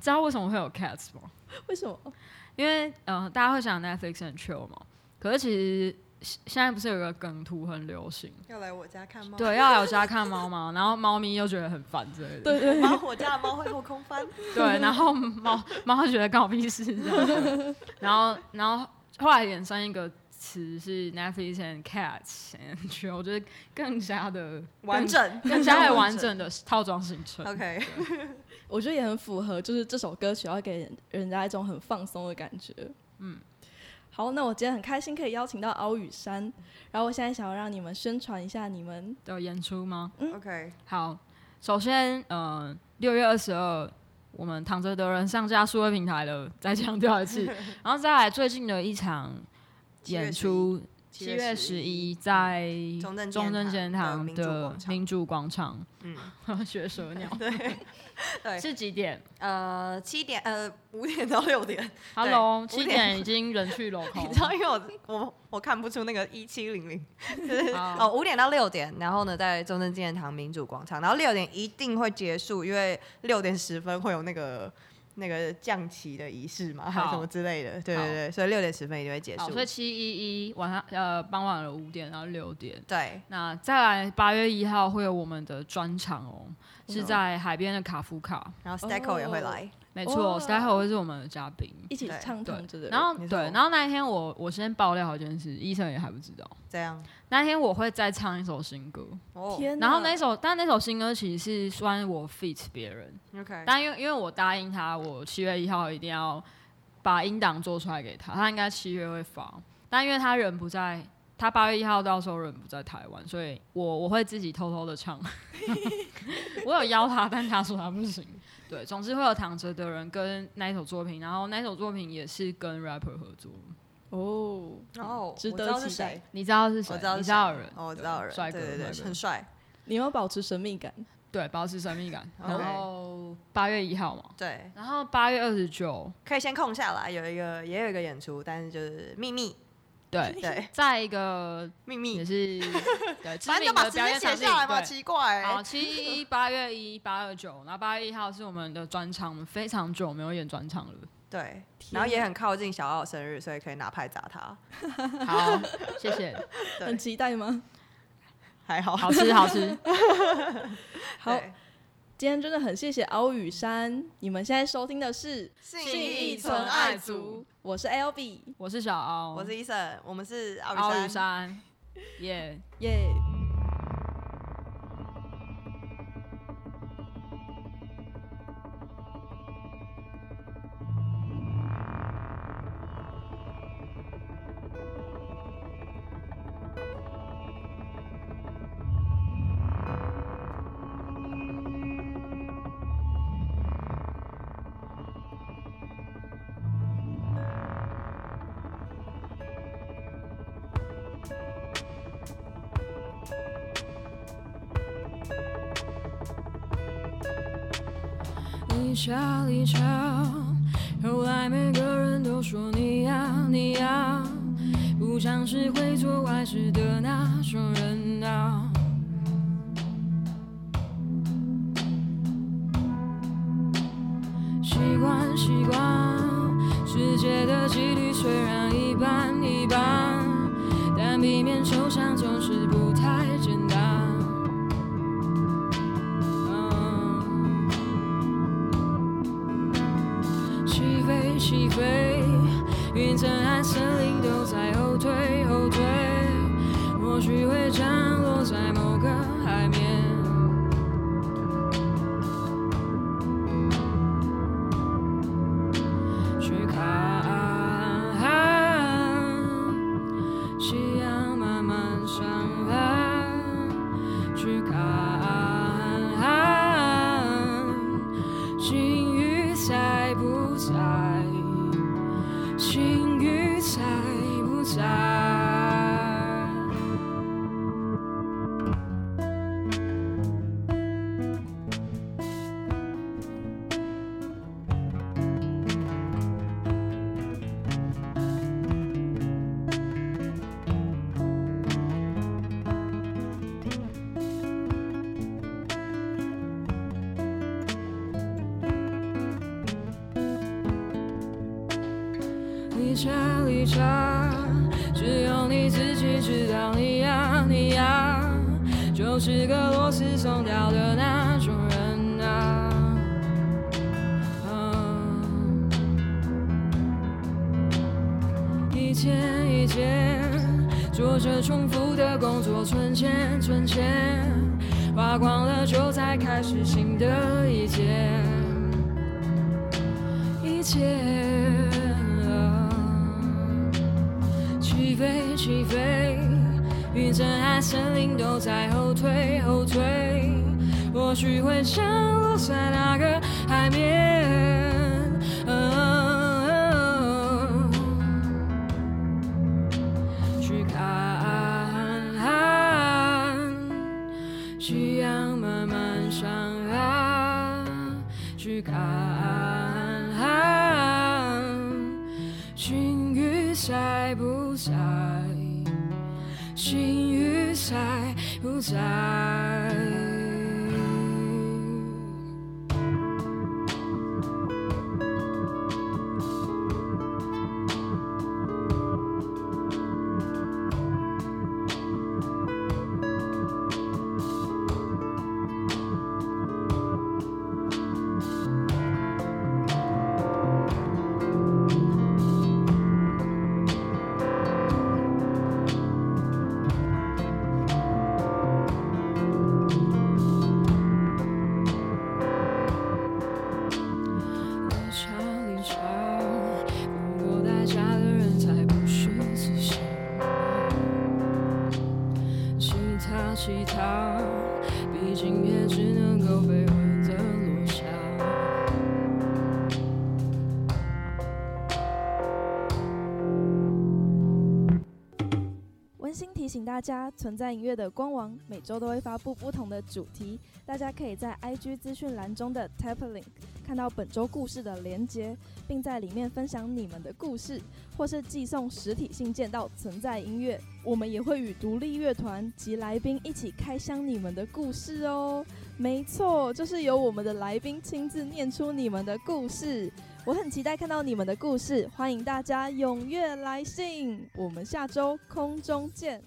知道为什么会有 Cats 吗？”为什么？因为呃，大家会想 Netflix and chill 嘛，可是其实现现在不是有一个梗图很流行，要来我家看猫？对，要来我家看猫吗？然后猫咪又觉得很烦之类的，对对猫，我家的猫会后空翻。对，然后猫猫觉得关我屁事这样，然后然后后来衍生一个词是 Netflix and Cats and Chill，我觉得更加的完整，更加的完整的套装形成。OK，我觉得也很符合，就是这首歌曲要给人家一种很放松的感觉。嗯，好，那我今天很开心可以邀请到敖宇山，然后我现在想要让你们宣传一下你们的演出吗？嗯 OK，好，首先，呃，六月二十二，我们躺着的人上架数位平台了，再强调一次。然后再来最近的一场演出，七月十一在中正中正纪念堂堂的民主广场嗯，学蛇鸟 对，对是几点呃，七点呃五点到六点，？Hello，七点点已经人去楼空你。知道，因为我我我看不出那个一七零零，哦五点到六点，然后呢在中正纪念堂民主广场，然后六点一定会结束，因为六点十分会有那个那个降旗的仪式嘛，还是什么之类的，对对对，所以六点十分一定会结，束所。以七一一晚上呃傍晚的五点到六点。对，那再来八月一号会有我们的专场哦，是在海边的卡夫卡。然后 Stacko 也会来，没错哇 s t a h o 会是我们的嘉宾。一起唱对畅谈着的人，然后对，然后那一天我我先爆料一件事，医生也还不知道。这样那天我会再唱一首新歌，哦天哪，然后那首但那首新歌其实是算我 feat 别人，OK，但因为因为我答应他，我七月一号一定要把音档做出来给他，他应该七月会发，但因为他人不在。他八月一号到时候人不在台湾，所以我我会自己偷偷的唱。我有邀他，但他说他不行。对，总之会有躺着的人跟那一首作品，然后那一首作品也是跟 rapper 合作。哦，哦，值我知道得期待是谁，你知道是谁？我知道是你知道有人，哦，我知道有人，帅哥，对对对，很帅，你要保持神秘感？对，保持神秘感。然后八月一号嘛，对，然后八月二十九，可以先空下来，有一个也有一个演出，但是就是秘密，对，对，在一个秘密。也，是对 知反正就把时间写表演场地，下来嘛，对。奇怪，好，七一八月一八二九，然后八月一号是我们的专场，我们非常久没有演专场了。对，然后也很靠近小奥生日，所以可以拿牌砸他，好，谢谢，对。很期待吗？还好，好吃好吃。好，对。今天真的很谢谢敖宇山，你们现在收听的是信义义存爱族族，我是 L B，我是小敖，我是医生，我们是奥敖山雨山，耶、耶、一或许会降落在某个夕阳慢慢上岸，去看，心雨在不在？心雨在不在？存在音乐的官网每周都会发布不同的主题，大家可以在 IG 资讯栏中的 Tap Link 看到本周故事的连接，并在里面分享你们的故事，或是寄送实体信件到存在音乐。我们也会与独立乐团及来宾一起开箱你们的故事哦。没错，就是由我们的来宾亲自念出你们的故事。我很期待看到你们的故事，欢迎大家踊跃来信。我们下周空中见。